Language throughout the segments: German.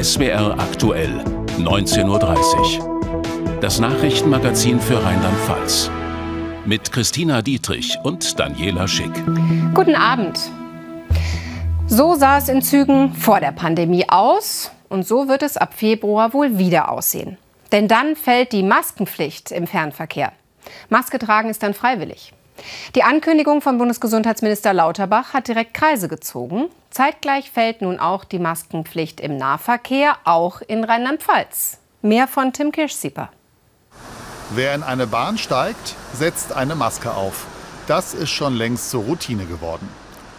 SWR aktuell, 19.30 Uhr. Das Nachrichtenmagazin für Rheinland-Pfalz. Mit Christina Dietrich und Daniela Schick. Guten Abend. So sah es in Zügen vor der Pandemie aus und so wird es ab Februar wohl wieder aussehen. Denn dann fällt die Maskenpflicht im Fernverkehr. Maske tragen ist dann freiwillig. Die Ankündigung von Bundesgesundheitsminister Lauterbach hat direkt Kreise gezogen. Zeitgleich fällt nun auch die Maskenpflicht im Nahverkehr, auch in Rheinland-Pfalz. Mehr von Tim Kirschsieper. Wer in eine Bahn steigt, setzt eine Maske auf. Das ist schon längst zur Routine geworden.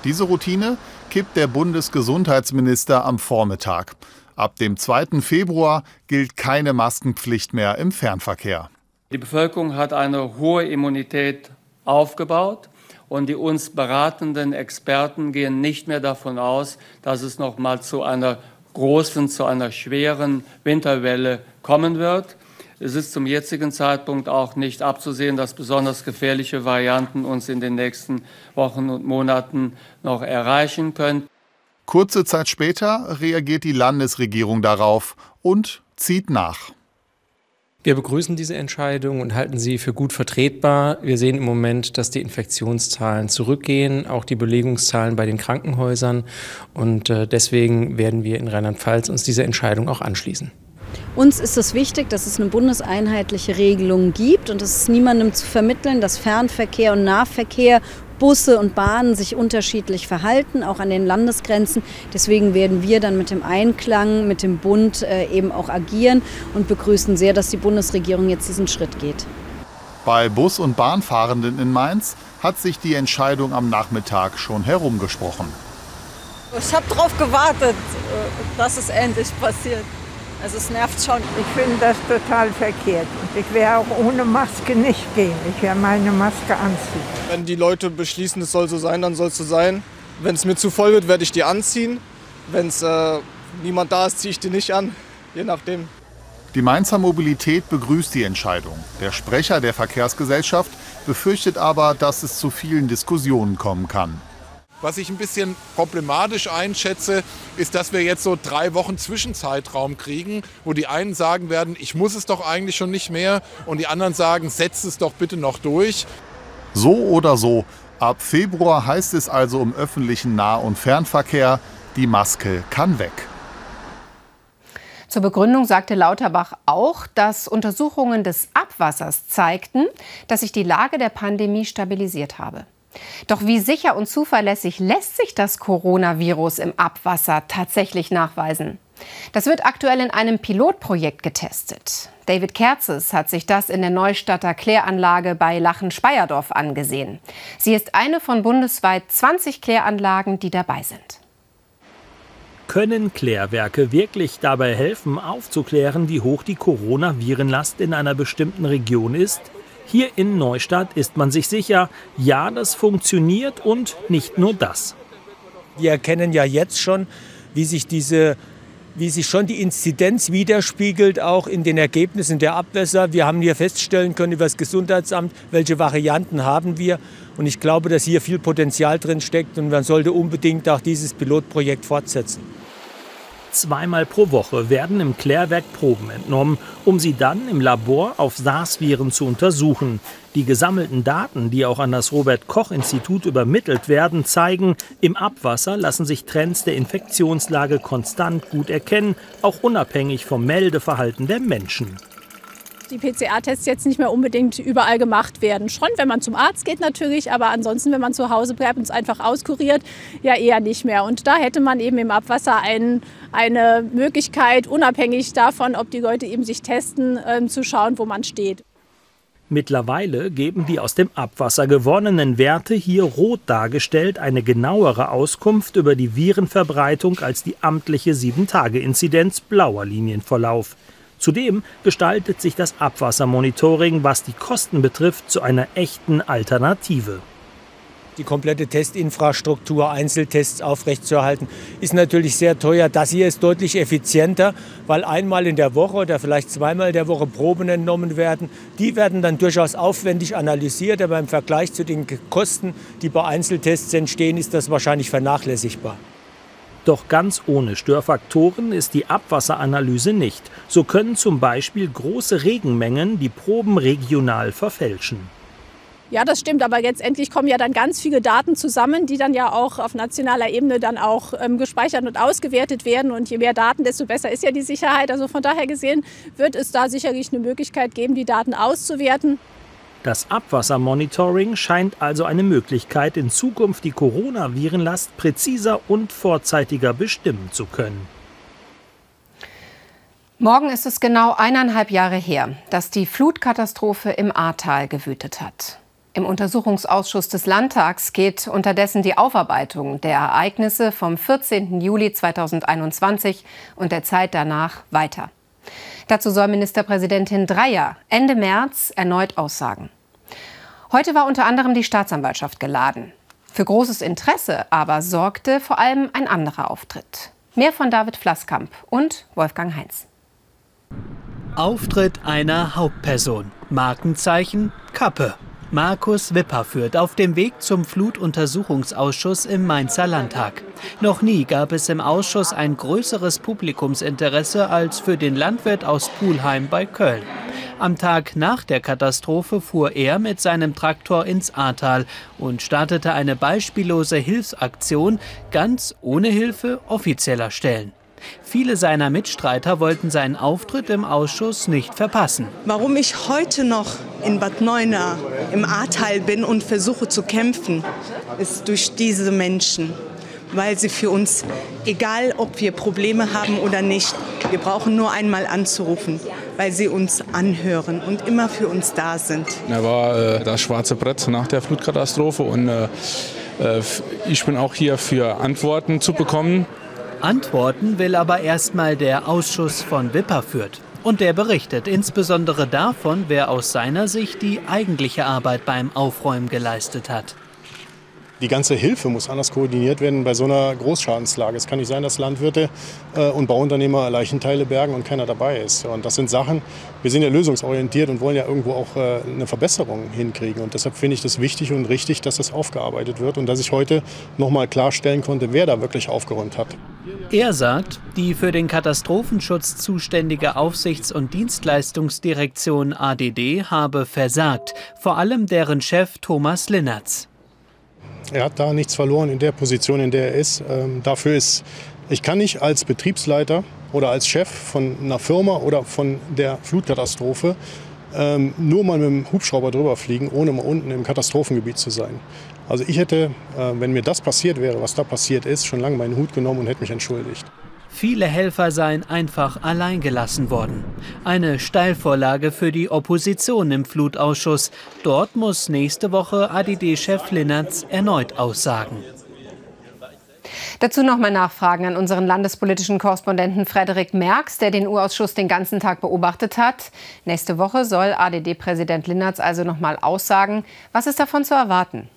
Diese Routine kippt der Bundesgesundheitsminister am Vormittag. Ab dem 2. Februar gilt keine Maskenpflicht mehr im Fernverkehr. Die Bevölkerung hat eine hohe Immunität aufgebaut und die uns beratenden Experten gehen nicht mehr davon aus, dass es noch mal zu einer großen, zu einer schweren Winterwelle kommen wird. Es ist zum jetzigen Zeitpunkt auch nicht abzusehen, dass besonders gefährliche Varianten uns in den nächsten Wochen und Monaten noch erreichen können. Kurze Zeit später reagiert die Landesregierung darauf und zieht nach. Wir begrüßen diese Entscheidung und halten sie für gut vertretbar. Wir sehen im Moment, dass die Infektionszahlen zurückgehen, auch die Belegungszahlen bei den Krankenhäusern. Und äh, deswegen werden wir in Rheinland-Pfalz uns dieser Entscheidung auch anschließen. Uns ist es wichtig, dass es eine bundeseinheitliche Regelung gibt und es ist niemandem zu vermitteln, dass Fernverkehr und Nahverkehr Busse und Bahnen sich unterschiedlich verhalten, auch an den Landesgrenzen. Deswegen werden wir dann mit dem Einklang mit dem Bund äh, eben auch agieren und begrüßen sehr, dass die Bundesregierung jetzt diesen Schritt geht. Bei Bus- und Bahnfahrenden in Mainz hat sich die Entscheidung am Nachmittag schon herumgesprochen. Ich habe darauf gewartet, äh, dass es endlich passiert. Also es nervt schon. Ich finde das total verkehrt. Und ich werde auch ohne Maske nicht gehen. Ich werde meine Maske anziehen. Wenn die Leute beschließen, es soll so sein, dann soll es so sein. Wenn es mir zu voll wird, werde ich die anziehen. Wenn es äh, niemand da ist, ziehe ich die nicht an. Je nachdem. Die Mainzer Mobilität begrüßt die Entscheidung. Der Sprecher der Verkehrsgesellschaft befürchtet aber, dass es zu vielen Diskussionen kommen kann. Was ich ein bisschen problematisch einschätze, ist, dass wir jetzt so drei Wochen Zwischenzeitraum kriegen, wo die einen sagen werden, ich muss es doch eigentlich schon nicht mehr und die anderen sagen, setzt es doch bitte noch durch. So oder so, ab Februar heißt es also im öffentlichen Nah- und Fernverkehr, die Maske kann weg. Zur Begründung sagte Lauterbach auch, dass Untersuchungen des Abwassers zeigten, dass sich die Lage der Pandemie stabilisiert habe. Doch wie sicher und zuverlässig lässt sich das Coronavirus im Abwasser tatsächlich nachweisen? Das wird aktuell in einem Pilotprojekt getestet. David Kerzes hat sich das in der Neustadter Kläranlage bei Lachen-Speyerdorf angesehen. Sie ist eine von bundesweit 20 Kläranlagen, die dabei sind. Können Klärwerke wirklich dabei helfen, aufzuklären, wie hoch die Coronavirenlast in einer bestimmten Region ist? Hier in Neustadt ist man sich sicher, ja, das funktioniert und nicht nur das. Wir erkennen ja jetzt schon, wie sich diese wie sich schon die Inzidenz widerspiegelt, auch in den Ergebnissen der Abwässer. Wir haben hier feststellen können über das Gesundheitsamt, welche Varianten haben wir. Und ich glaube, dass hier viel Potenzial drin steckt und man sollte unbedingt auch dieses Pilotprojekt fortsetzen. Zweimal pro Woche werden im Klärwerk Proben entnommen, um sie dann im Labor auf SARS-Viren zu untersuchen. Die gesammelten Daten, die auch an das Robert Koch Institut übermittelt werden, zeigen, im Abwasser lassen sich Trends der Infektionslage konstant gut erkennen, auch unabhängig vom Meldeverhalten der Menschen die PCR-Tests jetzt nicht mehr unbedingt überall gemacht werden. Schon, wenn man zum Arzt geht natürlich, aber ansonsten, wenn man zu Hause bleibt und es einfach auskuriert, ja eher nicht mehr. Und da hätte man eben im Abwasser ein, eine Möglichkeit, unabhängig davon, ob die Leute eben sich testen, äh, zu schauen, wo man steht. Mittlerweile geben die aus dem Abwasser gewonnenen Werte hier rot dargestellt eine genauere Auskunft über die Virenverbreitung als die amtliche 7-Tage-Inzidenz blauer Linienverlauf. Zudem gestaltet sich das Abwassermonitoring, was die Kosten betrifft, zu einer echten Alternative. Die komplette Testinfrastruktur, Einzeltests aufrechtzuerhalten, ist natürlich sehr teuer. Das hier ist deutlich effizienter, weil einmal in der Woche oder vielleicht zweimal in der Woche Proben entnommen werden. Die werden dann durchaus aufwendig analysiert, aber im Vergleich zu den Kosten, die bei Einzeltests entstehen, ist das wahrscheinlich vernachlässigbar. Doch ganz ohne Störfaktoren ist die Abwasseranalyse nicht. So können zum Beispiel große Regenmengen die Proben regional verfälschen. Ja, das stimmt, aber letztendlich kommen ja dann ganz viele Daten zusammen, die dann ja auch auf nationaler Ebene dann auch ähm, gespeichert und ausgewertet werden. Und je mehr Daten, desto besser ist ja die Sicherheit. Also von daher gesehen wird es da sicherlich eine Möglichkeit geben, die Daten auszuwerten. Das Abwassermonitoring scheint also eine Möglichkeit, in Zukunft die Coronavirenlast präziser und vorzeitiger bestimmen zu können. Morgen ist es genau eineinhalb Jahre her, dass die Flutkatastrophe im Ahrtal gewütet hat. Im Untersuchungsausschuss des Landtags geht unterdessen die Aufarbeitung der Ereignisse vom 14. Juli 2021 und der Zeit danach weiter. Dazu soll Ministerpräsidentin Dreyer Ende März erneut aussagen. Heute war unter anderem die Staatsanwaltschaft geladen. Für großes Interesse aber sorgte vor allem ein anderer Auftritt. Mehr von David Flasskamp und Wolfgang Heinz. Auftritt einer Hauptperson. Markenzeichen Kappe. Markus Wipper führt auf dem Weg zum Flutuntersuchungsausschuss im Mainzer Landtag. Noch nie gab es im Ausschuss ein größeres Publikumsinteresse als für den Landwirt aus Pulheim bei Köln. Am Tag nach der Katastrophe fuhr er mit seinem Traktor ins Ahrtal und startete eine beispiellose Hilfsaktion ganz ohne Hilfe offizieller Stellen. Viele seiner Mitstreiter wollten seinen Auftritt im Ausschuss nicht verpassen. Warum ich heute noch in Bad Neuenahr im Ahrtal bin und versuche zu kämpfen, ist durch diese Menschen. Weil sie für uns, egal ob wir Probleme haben oder nicht, wir brauchen nur einmal anzurufen, weil sie uns anhören und immer für uns da sind. Er war äh, das schwarze Brett nach der Flutkatastrophe und äh, äh ich bin auch hier für Antworten zu bekommen. Antworten will aber erstmal der Ausschuss von Wipperfürth. Und der berichtet insbesondere davon, wer aus seiner Sicht die eigentliche Arbeit beim Aufräumen geleistet hat. Die ganze Hilfe muss anders koordiniert werden bei so einer Großschadenslage. Es kann nicht sein, dass Landwirte äh, und Bauunternehmer Leichenteile bergen und keiner dabei ist. Und das sind Sachen, wir sind ja lösungsorientiert und wollen ja irgendwo auch äh, eine Verbesserung hinkriegen. Und deshalb finde ich das wichtig und richtig, dass das aufgearbeitet wird und dass ich heute noch mal klarstellen konnte, wer da wirklich aufgeräumt hat. Er sagt, die für den Katastrophenschutz zuständige Aufsichts- und Dienstleistungsdirektion ADD habe versagt, vor allem deren Chef Thomas Linnertz. Er hat da nichts verloren in der Position, in der er ist. Ähm, dafür ist, ich kann nicht als Betriebsleiter oder als Chef von einer Firma oder von der Flutkatastrophe ähm, nur mal mit dem Hubschrauber drüber fliegen, ohne mal unten im Katastrophengebiet zu sein. Also ich hätte, äh, wenn mir das passiert wäre, was da passiert ist, schon lange meinen Hut genommen und hätte mich entschuldigt. Viele Helfer seien einfach allein gelassen worden. Eine Steilvorlage für die Opposition im Flutausschuss. Dort muss nächste Woche ADD-Chef Linnertz erneut aussagen. Dazu nochmal Nachfragen an unseren landespolitischen Korrespondenten Frederik Merks, der den U-Ausschuss den ganzen Tag beobachtet hat. Nächste Woche soll ADD-Präsident Linnertz also nochmal aussagen. Was ist davon zu erwarten?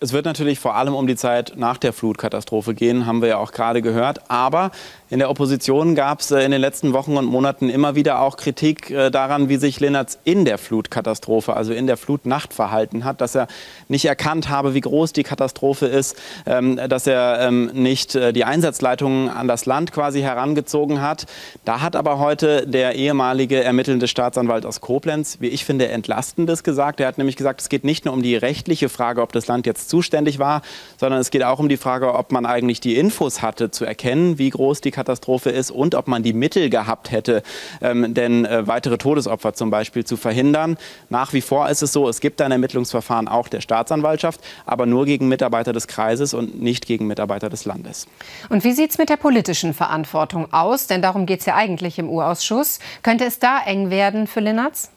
Es wird natürlich vor allem um die Zeit nach der Flutkatastrophe gehen, haben wir ja auch gerade gehört. Aber in der Opposition gab es äh, in den letzten Wochen und Monaten immer wieder auch Kritik äh, daran, wie sich Lennertz in der Flutkatastrophe, also in der Flutnacht verhalten hat, dass er nicht erkannt habe, wie groß die Katastrophe ist, ähm, dass er ähm, nicht äh, die Einsatzleitungen an das Land quasi herangezogen hat. Da hat aber heute der ehemalige ermittelnde Staatsanwalt aus Koblenz, wie ich finde, entlastendes gesagt. Er hat nämlich gesagt, es geht nicht nur um die rechtliche Frage, ob das Land jetzt zuständig war, sondern es geht auch um die Frage, ob man eigentlich die Infos hatte, zu erkennen, wie groß die Katastrophe ist und ob man die Mittel gehabt hätte, ähm, denn äh, weitere Todesopfer zum Beispiel zu verhindern. Nach wie vor ist es so, es gibt ein Ermittlungsverfahren auch der Staatsanwaltschaft, aber nur gegen Mitarbeiter des Kreises und nicht gegen Mitarbeiter des Landes. Und wie sieht es mit der politischen Verantwortung aus? Denn darum geht es ja eigentlich im U-Ausschuss. Könnte es da eng werden für Linnertz?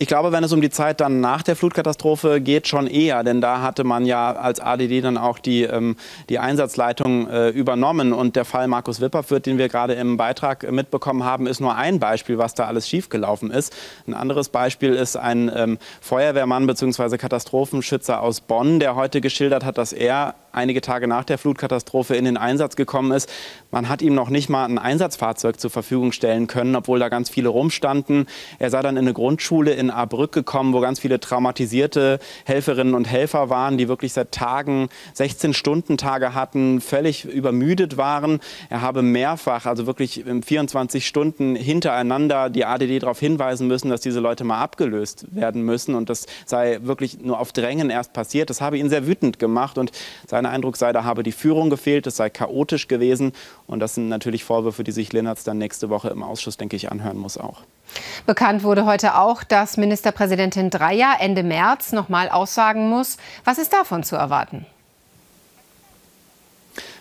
Ich glaube, wenn es um die Zeit dann nach der Flutkatastrophe geht, schon eher, denn da hatte man ja als ADD dann auch die, ähm, die Einsatzleitung äh, übernommen und der Fall Markus Wipperfürth, den wir gerade im Beitrag mitbekommen haben, ist nur ein Beispiel, was da alles schiefgelaufen ist. Ein anderes Beispiel ist ein ähm, Feuerwehrmann bzw. Katastrophenschützer aus Bonn, der heute geschildert hat, dass er einige Tage nach der Flutkatastrophe in den Einsatz gekommen ist. Man hat ihm noch nicht mal ein Einsatzfahrzeug zur Verfügung stellen können, obwohl da ganz viele rumstanden. Er sei dann in eine Grundschule in Ahrbrück gekommen, wo ganz viele traumatisierte Helferinnen und Helfer waren, die wirklich seit Tagen 16 Stunden Tage hatten, völlig übermüdet waren. Er habe mehrfach, also wirklich 24 Stunden hintereinander die ADD darauf hinweisen müssen, dass diese Leute mal abgelöst werden müssen und das sei wirklich nur auf Drängen erst passiert. Das habe ihn sehr wütend gemacht und sein Eindruck sei, da habe die Führung gefehlt, es sei chaotisch gewesen und das sind natürlich Vorwürfe, die sich Lennertz dann nächste Woche im Ausschuss, denke ich, anhören muss auch. Bekannt wurde heute auch, dass Ministerpräsidentin Dreyer Ende März noch mal aussagen muss. Was ist davon zu erwarten?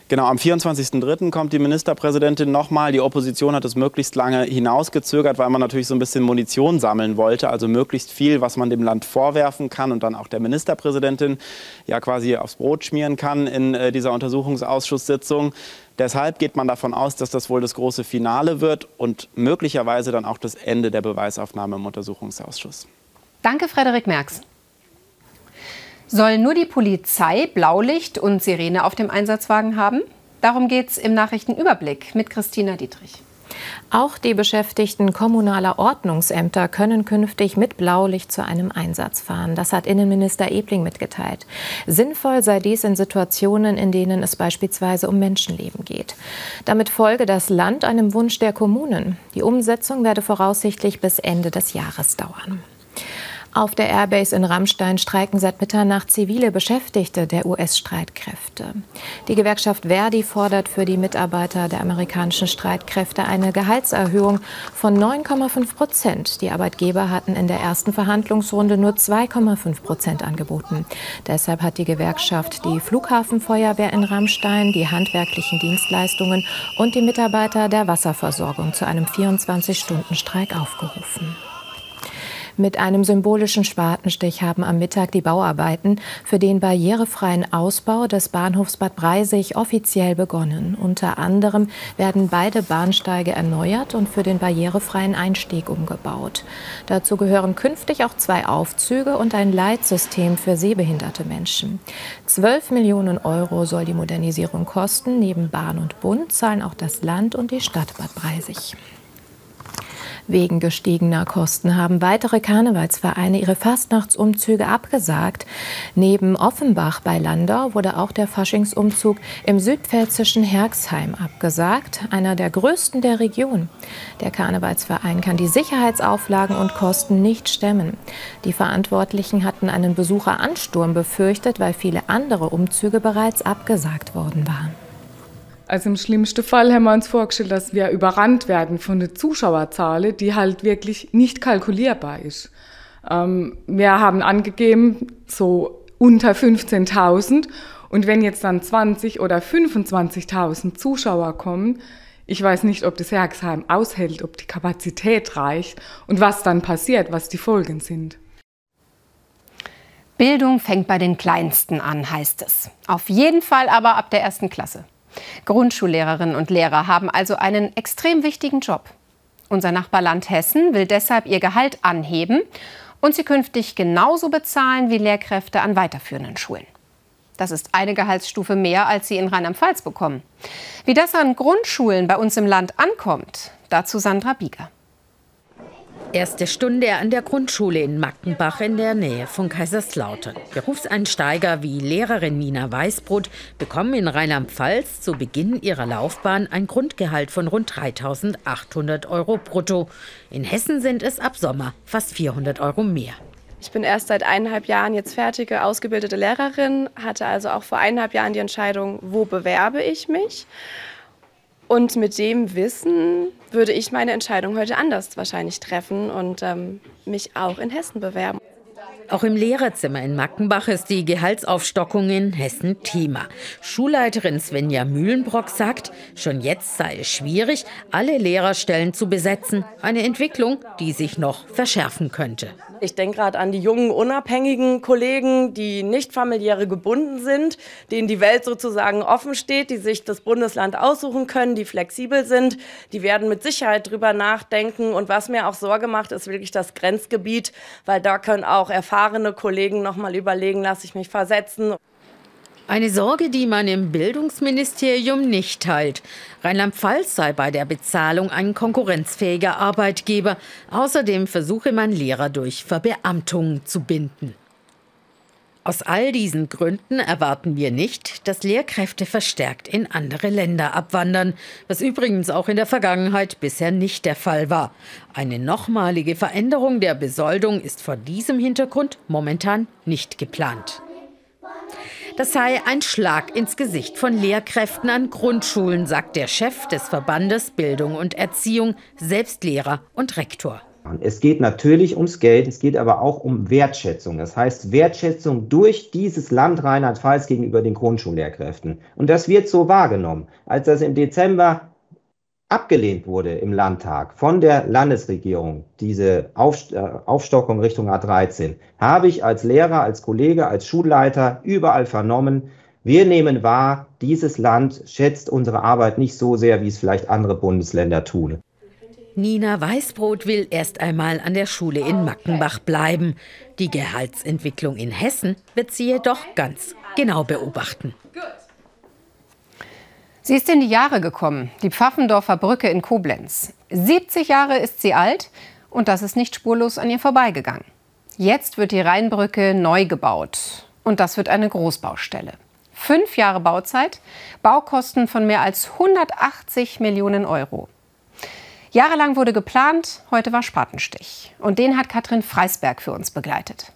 Genau, am 24.03. kommt die Ministerpräsidentin nochmal. Die Opposition hat es möglichst lange hinausgezögert, weil man natürlich so ein bisschen Munition sammeln wollte. Also möglichst viel, was man dem Land vorwerfen kann und dann auch der Ministerpräsidentin ja quasi aufs Brot schmieren kann in äh, dieser Untersuchungsausschusssitzung. Deshalb geht man davon aus, dass das wohl das große Finale wird und möglicherweise dann auch das Ende der Beweisaufnahme im Untersuchungsausschuss. Danke, Frederik Merks. Soll nur die Polizei Blaulicht und Sirene auf dem Einsatzwagen haben? Darum geht es im Nachrichtenüberblick mit Christina Dietrich. Auch die Beschäftigten kommunaler Ordnungsämter können künftig mit Blaulicht zu einem Einsatz fahren. Das hat Innenminister Ebling mitgeteilt. Sinnvoll sei dies in Situationen, in denen es beispielsweise um Menschenleben geht. Damit folge das Land einem Wunsch der Kommunen. Die Umsetzung werde voraussichtlich bis Ende des Jahres dauern. Auf der Airbase in Rammstein streiken seit Mitternacht zivile Beschäftigte der US-Streitkräfte. Die Gewerkschaft Verdi fordert für die Mitarbeiter der amerikanischen Streitkräfte eine Gehaltserhöhung von 9,5 Prozent. Die Arbeitgeber hatten in der ersten Verhandlungsrunde nur 2,5 Prozent angeboten. Deshalb hat die Gewerkschaft die Flughafenfeuerwehr in Rammstein, die handwerklichen Dienstleistungen und die Mitarbeiter der Wasserversorgung zu einem 24-Stunden-Streik aufgerufen. Mit einem symbolischen Spatenstich haben am Mittag die Bauarbeiten für den barrierefreien Ausbau des Bahnhofs Bad Breisig offiziell begonnen. Unter anderem werden beide Bahnsteige erneuert und für den barrierefreien Einstieg umgebaut. Dazu gehören künftig auch zwei Aufzüge und ein Leitsystem für sehbehinderte Menschen. 12 Millionen Euro soll die Modernisierung kosten. Neben Bahn und Bund zahlen auch das Land und die Stadt Bad Breisig. Wegen gestiegener Kosten haben weitere Karnevalsvereine ihre Fastnachtsumzüge abgesagt. Neben Offenbach bei Landau wurde auch der Faschingsumzug im südpfälzischen Herxheim abgesagt, einer der größten der Region. Der Karnevalsverein kann die Sicherheitsauflagen und Kosten nicht stemmen. Die Verantwortlichen hatten einen Besucheransturm befürchtet, weil viele andere Umzüge bereits abgesagt worden waren. Also im schlimmsten Fall haben wir uns vorgestellt, dass wir überrannt werden von der Zuschauerzahl, die halt wirklich nicht kalkulierbar ist. Ähm, wir haben angegeben, so unter 15.000 und wenn jetzt dann 20 oder 25.000 Zuschauer kommen, ich weiß nicht, ob das Herxheim aushält, ob die Kapazität reicht und was dann passiert, was die Folgen sind. Bildung fängt bei den Kleinsten an, heißt es. Auf jeden Fall aber ab der ersten Klasse. Grundschullehrerinnen und Lehrer haben also einen extrem wichtigen Job. Unser Nachbarland Hessen will deshalb ihr Gehalt anheben und sie künftig genauso bezahlen wie Lehrkräfte an weiterführenden Schulen. Das ist eine Gehaltsstufe mehr, als sie in Rheinland-Pfalz bekommen. Wie das an Grundschulen bei uns im Land ankommt, dazu Sandra Bieger. Erste Stunde an der Grundschule in Mackenbach in der Nähe von Kaiserslautern. Berufseinsteiger wie Lehrerin Nina Weißbrot bekommen in Rheinland-Pfalz zu Beginn ihrer Laufbahn ein Grundgehalt von rund 3.800 Euro brutto. In Hessen sind es ab Sommer fast 400 Euro mehr. Ich bin erst seit eineinhalb Jahren jetzt fertige, ausgebildete Lehrerin, hatte also auch vor eineinhalb Jahren die Entscheidung, wo bewerbe ich mich. Und mit dem Wissen würde ich meine Entscheidung heute anders wahrscheinlich treffen und ähm, mich auch in Hessen bewerben. Auch im Lehrerzimmer in Mackenbach ist die Gehaltsaufstockung in Hessen Thema. Schulleiterin Svenja Mühlenbrock sagt, schon jetzt sei es schwierig, alle Lehrerstellen zu besetzen. Eine Entwicklung, die sich noch verschärfen könnte. Ich denke gerade an die jungen, unabhängigen Kollegen, die nicht familiäre gebunden sind, denen die Welt sozusagen offen steht, die sich das Bundesland aussuchen können, die flexibel sind. Die werden mit Sicherheit drüber nachdenken. Und was mir auch Sorge macht, ist wirklich das Grenzgebiet, weil da können auch erfahrene Kollegen noch mal überlegen, lasse ich mich versetzen. Eine Sorge, die man im Bildungsministerium nicht teilt. Rheinland-Pfalz sei bei der Bezahlung ein konkurrenzfähiger Arbeitgeber. Außerdem versuche man Lehrer durch Verbeamtungen zu binden. Aus all diesen Gründen erwarten wir nicht, dass Lehrkräfte verstärkt in andere Länder abwandern, was übrigens auch in der Vergangenheit bisher nicht der Fall war. Eine nochmalige Veränderung der Besoldung ist vor diesem Hintergrund momentan nicht geplant. Das sei ein Schlag ins Gesicht von Lehrkräften an Grundschulen, sagt der Chef des Verbandes Bildung und Erziehung, selbst Lehrer und Rektor. Es geht natürlich ums Geld, es geht aber auch um Wertschätzung. Das heißt Wertschätzung durch dieses Land Rheinland-Pfalz gegenüber den Grundschullehrkräften. Und das wird so wahrgenommen. Als das im Dezember abgelehnt wurde im Landtag von der Landesregierung, diese äh, Aufstockung Richtung A13, habe ich als Lehrer, als Kollege, als Schulleiter überall vernommen, wir nehmen wahr, dieses Land schätzt unsere Arbeit nicht so sehr, wie es vielleicht andere Bundesländer tun. Nina Weißbrot will erst einmal an der Schule in Mackenbach bleiben. Die Gehaltsentwicklung in Hessen wird sie jedoch ganz genau beobachten. Sie ist in die Jahre gekommen, die Pfaffendorfer Brücke in Koblenz. 70 Jahre ist sie alt und das ist nicht spurlos an ihr vorbeigegangen. Jetzt wird die Rheinbrücke neu gebaut und das wird eine Großbaustelle. Fünf Jahre Bauzeit, Baukosten von mehr als 180 Millionen Euro. Jahrelang wurde geplant, heute war Spatenstich. Und den hat Katrin Freisberg für uns begleitet.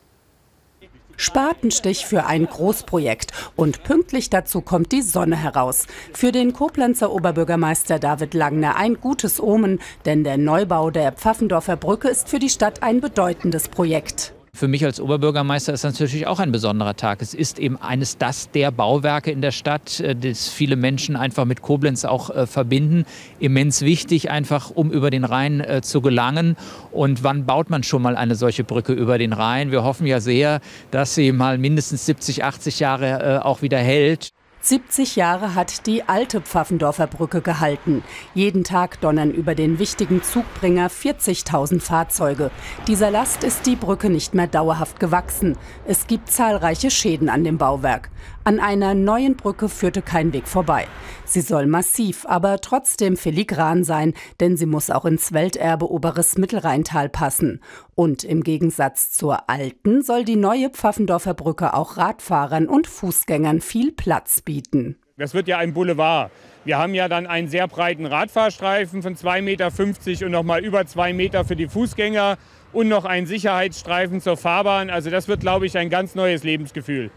Spatenstich für ein Großprojekt. Und pünktlich dazu kommt die Sonne heraus. Für den Koblenzer Oberbürgermeister David Langner ein gutes Omen, denn der Neubau der Pfaffendorfer Brücke ist für die Stadt ein bedeutendes Projekt. Für mich als Oberbürgermeister ist das natürlich auch ein besonderer Tag. Es ist eben eines das der Bauwerke in der Stadt, äh, das viele Menschen einfach mit Koblenz auch äh, verbinden. Immens wichtig, einfach um über den Rhein äh, zu gelangen. Und wann baut man schon mal eine solche Brücke über den Rhein? Wir hoffen ja sehr, dass sie mal mindestens 70, 80 Jahre auch wieder hält. 70 Jahre hat die alte Pfaffendorfer Brücke gehalten. Jeden Tag donnern über den wichtigen Zugbringer 40.000 Fahrzeuge. Dieser Last ist die Brücke nicht mehr dauerhaft gewachsen. Es gibt zahlreiche Schäden an dem Bauwerk. An einer neuen Brücke führte kein Weg vorbei. Sie soll massiv, aber trotzdem filigran sein, denn sie muss auch ins Welterbe Oberes Mittelrheintal passen. Und im Gegensatz zur alten soll die neue Pfaffendorfer Brücke auch Radfahrern und Fußgängern viel Platz bieten. Das wird ja ein Boulevard. Wir haben ja dann einen sehr breiten Radfahrstreifen von 2,50 Meter und nochmal über 2 Meter für die Fußgänger und noch einen Sicherheitsstreifen zur Fahrbahn. Also das wird, glaube ich, ein ganz neues Lebensgefühl.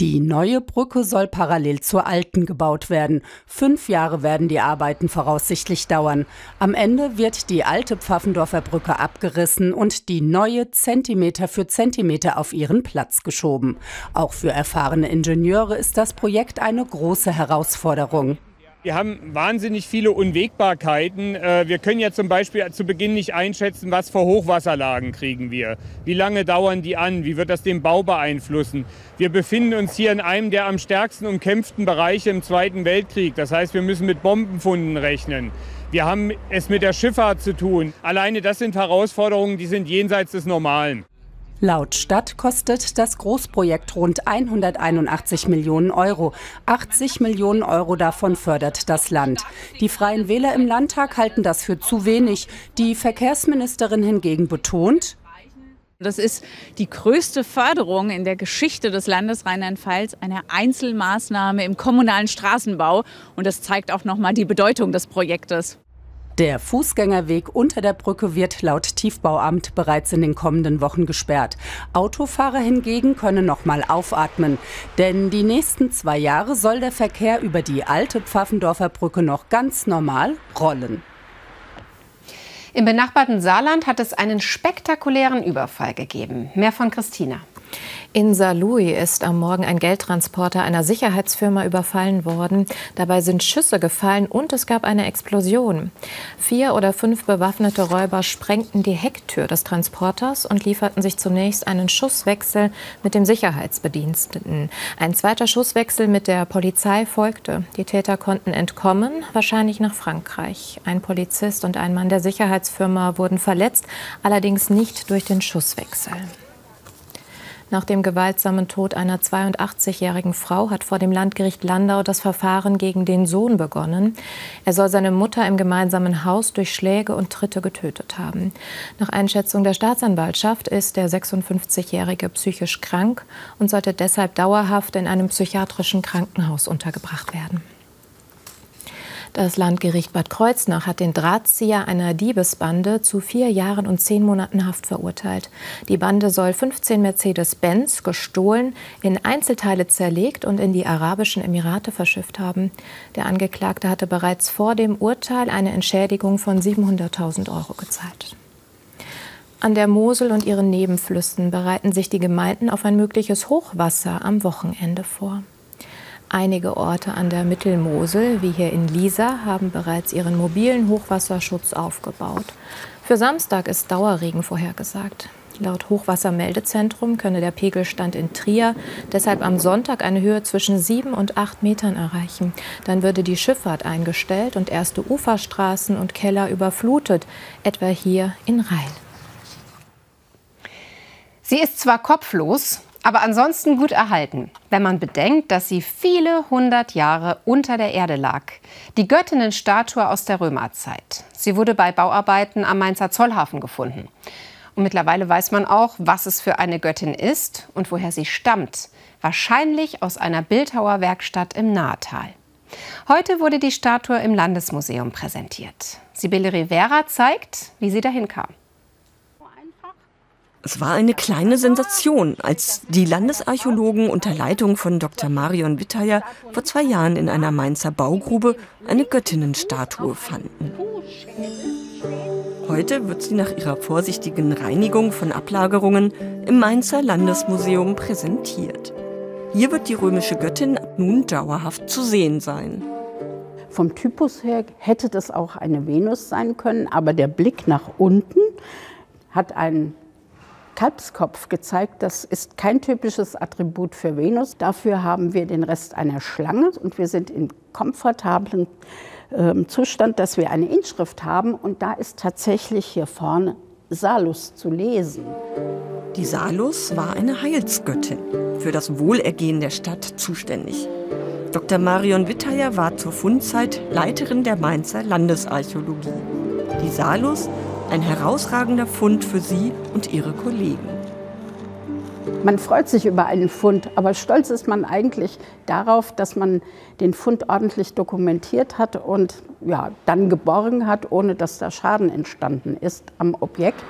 Die neue Brücke soll parallel zur alten gebaut werden. Fünf Jahre werden die Arbeiten voraussichtlich dauern. Am Ende wird die alte Pfaffendorfer Brücke abgerissen und die neue Zentimeter für Zentimeter auf ihren Platz geschoben. Auch für erfahrene Ingenieure ist das Projekt eine große Herausforderung. Wir haben wahnsinnig viele Unwägbarkeiten. Äh, wir können ja zum Beispiel zu Beginn nicht einschätzen, was für Hochwasserlagen kriegen wir. Wie lange dauern die an? Wie wird das den Bau beeinflussen? Wir befinden uns hier in einem der am stärksten umkämpften Bereiche im Zweiten Weltkrieg. Das heißt, wir müssen mit Bombenfunden rechnen. Wir haben es mit der Schifffahrt zu tun. Alleine das sind Herausforderungen, die sind jenseits des Normalen. Laut Stadt kostet das Großprojekt rund 181 Millionen Euro. 80 Millionen Euro davon fördert das Land. Die Freien Wähler im Landtag halten das für zu wenig. Die Verkehrsministerin hingegen betont, das ist die größte Förderung in der Geschichte des Landes Rheinland-Pfalz, eine Einzelmaßnahme im kommunalen Straßenbau. Und das zeigt auch nochmal die Bedeutung des Projektes. Der Fußgängerweg unter der Brücke wird laut Tiefbauamt bereits in den kommenden Wochen gesperrt. Autofahrer hingegen können noch mal aufatmen, denn die nächsten zwei Jahre soll der Verkehr über die alte Pfaffendorfer Brücke noch ganz normal rollen. Im benachbarten Saarland hat es einen spektakulären Überfall gegeben. Mehr von Christina. In Saarlouis ist am Morgen ein Geldtransporter einer Sicherheitsfirma überfallen worden. Dabei sind Schüsse gefallen und es gab eine Explosion. Vier oder fünf bewaffnete Räuber sprengten die Hecktür des Transporters und lieferten sich zunächst einen Schusswechsel mit dem Sicherheitsbediensteten. Ein zweiter Schusswechsel mit der Polizei folgte. Die Täter konnten entkommen, wahrscheinlich nach Frankreich. Ein Polizist und ein Mann der Sicherheitsfirma wurden verletzt, allerdings nicht durch den Schusswechsel. Nach dem gewaltsamen Tod einer 82-jährigen Frau hat vor dem Landgericht Landau das Verfahren gegen den Sohn begonnen. Er soll seine Mutter im gemeinsamen Haus durch Schläge und Tritte getötet haben. Nach Einschätzung der Staatsanwaltschaft ist der 56-jährige psychisch krank und sollte deshalb dauerhaft in einem psychiatrischen Krankenhaus untergebracht werden. Das Landgericht Bad Kreuznach hat den Drahtzieher einer Diebesbande zu vier Jahren und zehn Monaten Haft verurteilt. Die Bande soll 15 Mercedes-Benz gestohlen, in Einzelteile zerlegt und in die Arabischen Emirate verschifft haben. Der Angeklagte hatte bereits vor dem Urteil eine Entschädigung von 700.000 Euro gezahlt. An der Mosel und ihren Nebenflüssen bereiten sich die Gemeinden auf ein mögliches Hochwasser am Wochenende vor. Einige Orte an der Mittelmosel, wie hier in Liesa, haben bereits ihren mobilen Hochwasserschutz aufgebaut. Für Samstag ist Dauerregen vorhergesagt. Laut Hochwassermeldezentrum könne der Pegelstand in Trier deshalb am Sonntag eine Höhe zwischen sieben und acht Metern erreichen. Dann würde die Schifffahrt eingestellt und erste Uferstraßen und Keller überflutet, etwa hier in Rhein. Sie ist zwar kopflos, aber ansonsten gut erhalten, wenn man bedenkt, dass sie viele hundert Jahre unter der Erde lag. Die Göttinnenstatue aus der Römerzeit. Sie wurde bei Bauarbeiten am Mainzer Zollhafen gefunden. Und mittlerweile weiß man auch, was es für eine Göttin ist und woher sie stammt. Wahrscheinlich aus einer Bildhauerwerkstatt im Nahetal. Heute wurde die Statue im Landesmuseum präsentiert. Sibylle Rivera zeigt, wie sie dahin kam. Es war eine kleine Sensation, als die Landesarchäologen unter Leitung von Dr. Marion Witteier vor zwei Jahren in einer Mainzer Baugrube eine Göttinnenstatue fanden. Heute wird sie nach ihrer vorsichtigen Reinigung von Ablagerungen im Mainzer Landesmuseum präsentiert. Hier wird die römische Göttin ab nun dauerhaft zu sehen sein. Vom Typus her hätte das auch eine Venus sein können, aber der Blick nach unten hat einen Kalbskopf gezeigt. Das ist kein typisches Attribut für Venus. Dafür haben wir den Rest einer Schlange und wir sind im komfortablen äh, Zustand, dass wir eine Inschrift haben. Und da ist tatsächlich hier vorne Salus zu lesen. Die Salus war eine Heilsgöttin, für das Wohlergehen der Stadt zuständig. Dr. Marion Witteier war zur Fundzeit Leiterin der Mainzer Landesarchäologie. Die Salus ein herausragender Fund für Sie und Ihre Kollegen. Man freut sich über einen Fund, aber stolz ist man eigentlich darauf, dass man den Fund ordentlich dokumentiert hat und ja, dann geborgen hat, ohne dass da Schaden entstanden ist am Objekt.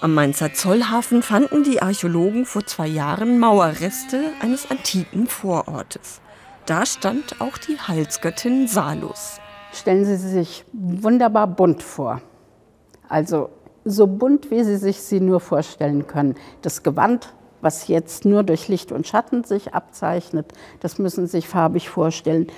Am Mainzer Zollhafen fanden die Archäologen vor zwei Jahren Mauerreste eines antiken Vorortes. Da stand auch die Heilsgöttin Salus. Stellen Sie sich wunderbar bunt vor. Also so bunt, wie Sie sich sie nur vorstellen können. Das Gewand, was jetzt nur durch Licht und Schatten sich abzeichnet, das müssen Sie sich farbig vorstellen.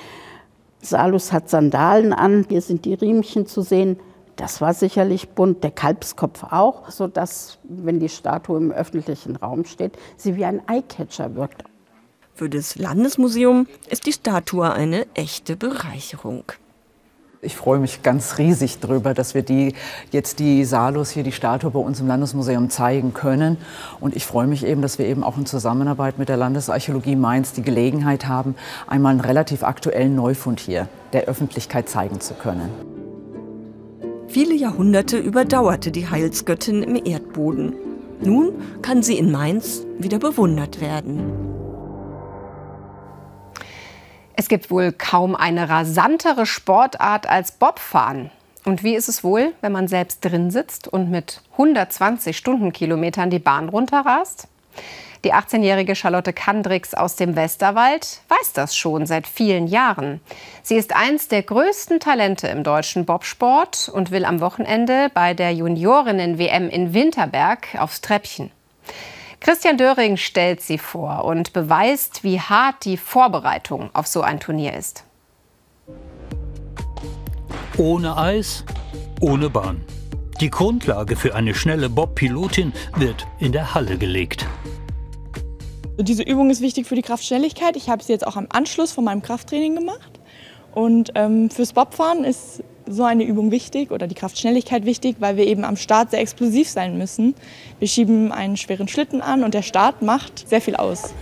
Salus hat Sandalen an, hier sind die Riemchen zu sehen. Das war sicherlich bunt, der Kalbskopf auch, sodass, wenn die Statue im öffentlichen Raum steht, sie wie ein Eyecatcher wirkt. Für das Landesmuseum ist die Statue eine echte Bereicherung. Ich freue mich ganz riesig darüber, dass wir die, jetzt die Salus hier, die Statue bei uns im Landesmuseum zeigen können. Und ich freue mich eben, dass wir eben auch in Zusammenarbeit mit der Landesarchäologie Mainz die Gelegenheit haben, einmal einen relativ aktuellen Neufund hier der Öffentlichkeit zeigen zu können. Viele Jahrhunderte überdauerte die Heilsgöttin im Erdboden. Nun kann sie in Mainz wieder bewundert werden. Es gibt wohl kaum eine rasantere Sportart als Bobfahren. Und wie ist es wohl, wenn man selbst drin sitzt und mit 120 Stundenkilometern die Bahn runterrast? Die 18-jährige Charlotte Kandrix aus dem Westerwald weiß das schon seit vielen Jahren. Sie ist eins der größten Talente im deutschen Bobsport und will am Wochenende bei der Juniorinnen-WM in Winterberg aufs Treppchen. Christian Döring stellt sie vor und beweist, wie hart die Vorbereitung auf so ein Turnier ist. Ohne Eis, ohne Bahn. Die Grundlage für eine schnelle Bob-Pilotin wird in der Halle gelegt. Diese Übung ist wichtig für die Kraftschnelligkeit. Ich habe sie jetzt auch am Anschluss von meinem Krafttraining gemacht. Und ähm, fürs Bobfahren ist so eine Übung wichtig oder die Kraftschnelligkeit wichtig, weil wir eben am Start sehr explosiv sein müssen. Wir schieben einen schweren Schlitten an und der Start macht sehr viel aus.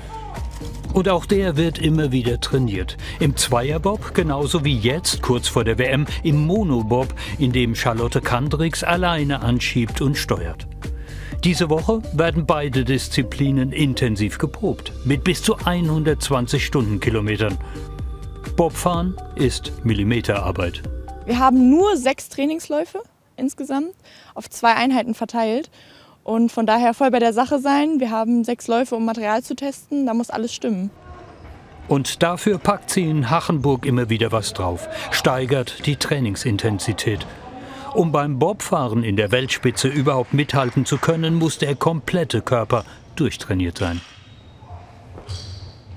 Und auch der wird immer wieder trainiert. Im Zweierbob genauso wie jetzt, kurz vor der WM, im Monobob, in dem Charlotte Kandricks alleine anschiebt und steuert. Diese Woche werden beide Disziplinen intensiv geprobt, mit bis zu 120 Stundenkilometern. Bobfahren ist Millimeterarbeit. Wir haben nur sechs Trainingsläufe insgesamt auf zwei Einheiten verteilt und von daher voll bei der Sache sein. Wir haben sechs Läufe, um Material zu testen. Da muss alles stimmen. Und dafür packt sie in Hachenburg immer wieder was drauf, steigert die Trainingsintensität. Um beim Bobfahren in der Weltspitze überhaupt mithalten zu können, muss der komplette Körper durchtrainiert sein.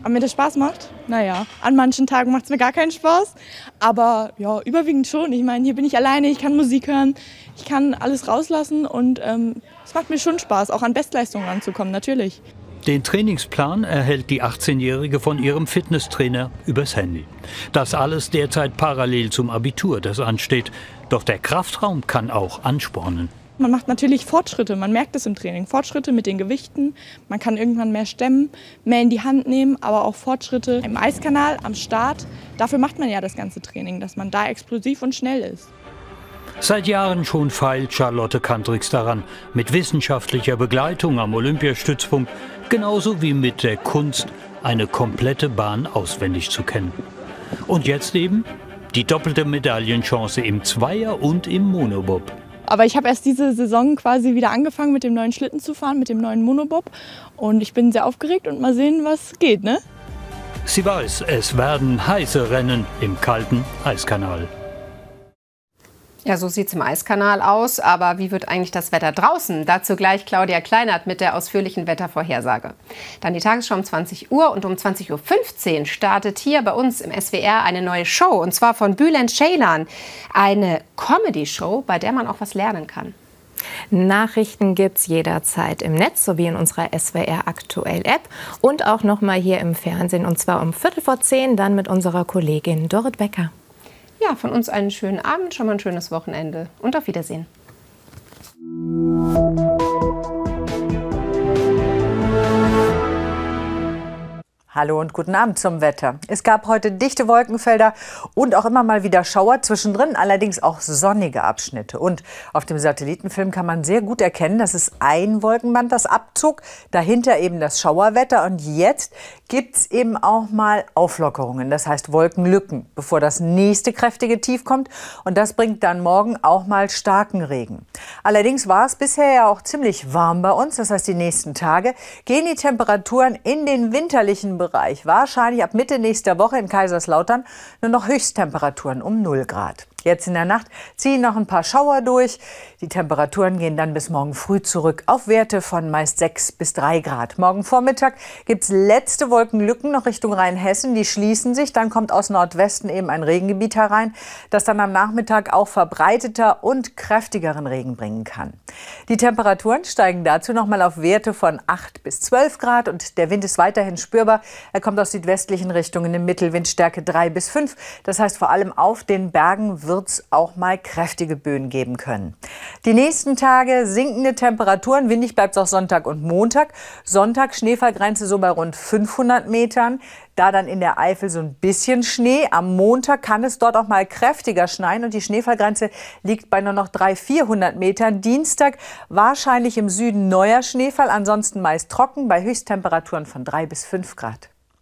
Ob mir das Spaß macht? Naja, an manchen Tagen macht es mir gar keinen Spaß. Aber ja, überwiegend schon. Ich meine, hier bin ich alleine, ich kann Musik hören, ich kann alles rauslassen und ähm, es macht mir schon Spaß, auch an Bestleistungen ranzukommen, natürlich. Den Trainingsplan erhält die 18-Jährige von ihrem Fitnesstrainer übers Handy. Das alles derzeit parallel zum Abitur, das ansteht. Doch der Kraftraum kann auch anspornen. Man macht natürlich Fortschritte, man merkt es im Training. Fortschritte mit den Gewichten, man kann irgendwann mehr stemmen, mehr in die Hand nehmen, aber auch Fortschritte im Eiskanal, am Start. Dafür macht man ja das ganze Training, dass man da explosiv und schnell ist. Seit Jahren schon feilt Charlotte Kantrix daran, mit wissenschaftlicher Begleitung am Olympiastützpunkt, genauso wie mit der Kunst, eine komplette Bahn auswendig zu kennen. Und jetzt eben die doppelte Medaillenchance im Zweier und im Monobob. Aber ich habe erst diese Saison quasi wieder angefangen mit dem neuen Schlitten zu fahren, mit dem neuen Monobob. Und ich bin sehr aufgeregt und mal sehen, was geht, ne? Sie weiß, es werden heiße Rennen im kalten Eiskanal. Ja, so sieht es im Eiskanal aus. Aber wie wird eigentlich das Wetter draußen? Dazu gleich Claudia Kleinert mit der ausführlichen Wettervorhersage. Dann die Tagesschau um 20 Uhr und um 20.15 Uhr startet hier bei uns im SWR eine neue Show. Und zwar von Bülent Ceylan. Eine Comedy-Show, bei der man auch was lernen kann. Nachrichten gibt es jederzeit im Netz sowie in unserer SWR Aktuell App und auch noch mal hier im Fernsehen und zwar um Viertel vor zehn dann mit unserer Kollegin Dorit Becker. Ja, von uns einen schönen Abend, schon mal ein schönes Wochenende und auf Wiedersehen. Hallo und guten Abend zum Wetter. Es gab heute dichte Wolkenfelder und auch immer mal wieder Schauer, zwischendrin allerdings auch sonnige Abschnitte. Und auf dem Satellitenfilm kann man sehr gut erkennen, dass es ein Wolkenband, das abzog, dahinter eben das Schauerwetter und jetzt gibt es eben auch mal Auflockerungen, das heißt Wolkenlücken, bevor das nächste kräftige Tief kommt und das bringt dann morgen auch mal starken Regen. Allerdings war es bisher ja auch ziemlich warm bei uns, das heißt die nächsten Tage gehen die Temperaturen in den winterlichen Bereich. Wahrscheinlich ab Mitte nächster Woche in Kaiserslautern nur noch Höchsttemperaturen um 0 Grad. Jetzt in der Nacht ziehen noch ein paar Schauer durch. Die Temperaturen gehen dann bis morgen früh zurück auf Werte von meist 6 bis 3 Grad. Morgen Vormittag gibt es letzte Wolkenlücken noch Richtung Rheinhessen. Die schließen sich. Dann kommt aus Nordwesten eben ein Regengebiet herein, das dann am Nachmittag auch verbreiteter und kräftigeren Regen bringen kann. Die Temperaturen steigen dazu noch mal auf Werte von 8 bis 12 Grad und der Wind ist weiterhin spürbar. Er kommt aus südwestlichen Richtungen in Mittelwindstärke 3 bis 5. Das heißt vor allem auf den Bergen wird es auch mal kräftige Böen geben können. Die nächsten Tage sinkende Temperaturen, windig bleibt es auch Sonntag und Montag. Sonntag Schneefallgrenze so bei rund 500 Metern. Da dann in der Eifel so ein bisschen Schnee. Am Montag kann es dort auch mal kräftiger schneien und die Schneefallgrenze liegt bei nur noch 300, 400 Metern. Dienstag wahrscheinlich im Süden neuer Schneefall, ansonsten meist trocken bei Höchsttemperaturen von 3 bis 5 Grad.